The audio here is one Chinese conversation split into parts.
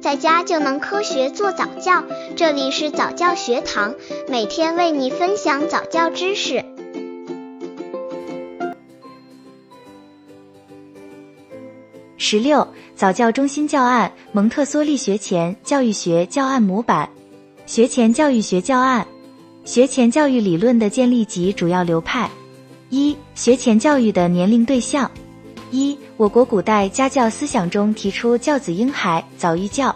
在家就能科学做早教。这里是早教学堂，每天为你分享早教知识。十六早教中心教案：蒙特梭利学前教育学教案模板。学前教育学教案，学前教育理论的建立及主要流派。一、学前教育的年龄对象。一、我国古代家教思想中提出教子婴孩早育教。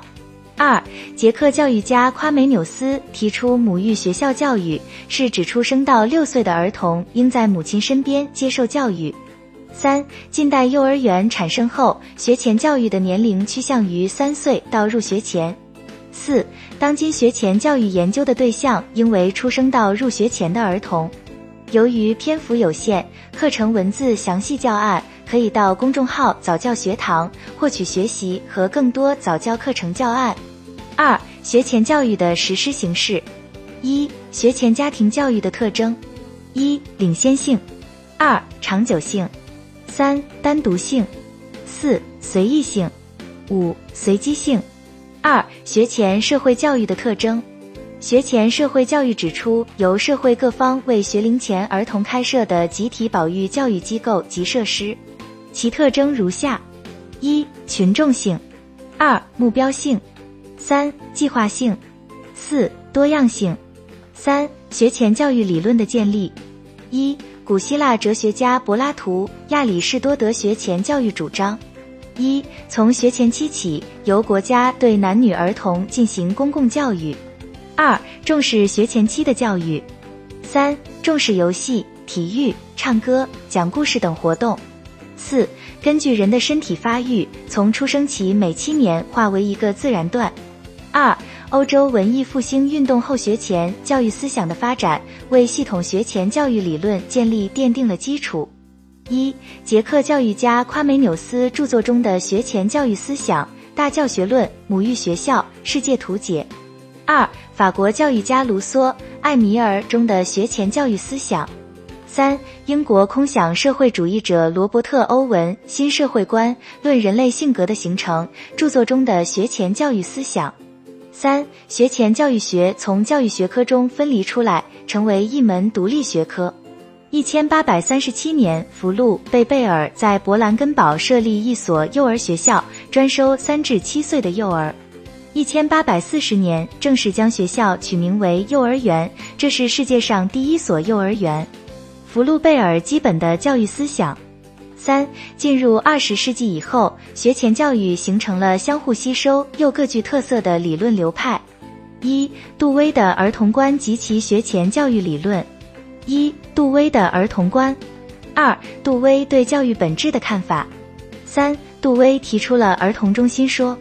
二、捷克教育家夸美纽斯提出母育学校教育，是指出生到六岁的儿童应在母亲身边接受教育。三、近代幼儿园产生后，学前教育的年龄趋向于三岁到入学前。四、当今学前教育研究的对象应为出生到入学前的儿童。由于篇幅有限，课程文字详细教案可以到公众号早教学堂获取学习和更多早教课程教案。二、学前教育的实施形式：一、学前家庭教育的特征：一、领先性；二、长久性；三、单独性；四、随意性；五、随机性。二、学前社会教育的特征。学前社会教育指出，由社会各方为学龄前儿童开设的集体保育教育机构及设施，其特征如下：一、群众性；二、目标性；三、计划性；四、多样性。三、学前教育理论的建立。一、古希腊哲学家柏拉图、亚里士多德学前教育主张：一、从学前期起，由国家对男女儿童进行公共教育。二、重视学前期的教育；三、重视游戏、体育、唱歌、讲故事等活动；四、根据人的身体发育，从出生起每七年划为一个自然段。二、欧洲文艺复兴运动后学前教育思想的发展，为系统学前教育理论建立奠定了基础。一、捷克教育家夸美纽斯著作中的学前教育思想：大教学论、母育学校、世界图解。二、法国教育家卢梭《艾米尔》中的学前教育思想；三、英国空想社会主义者罗伯特·欧文《新社会观：论人类性格的形成》著作中的学前教育思想；三、学前教育学从教育学科中分离出来，成为一门独立学科。一千八百三十七年，福禄贝贝尔在勃兰根堡设立一所幼儿学校，专收三至七岁的幼儿。一千八百四十年，正式将学校取名为幼儿园，这是世界上第一所幼儿园。福禄贝尔基本的教育思想。三，进入二十世纪以后，学前教育形成了相互吸收又各具特色的理论流派。一，杜威的儿童观及其学前教育理论。一，杜威的儿童观。二，杜威对教育本质的看法。三，杜威提出了儿童中心说。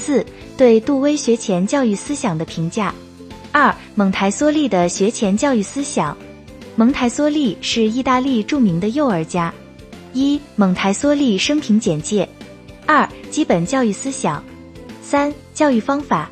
四。对杜威学前教育思想的评价。二、蒙台梭利的学前教育思想。蒙台梭利是意大利著名的幼儿家。一、蒙台梭利生平简介。二、基本教育思想。三、教育方法。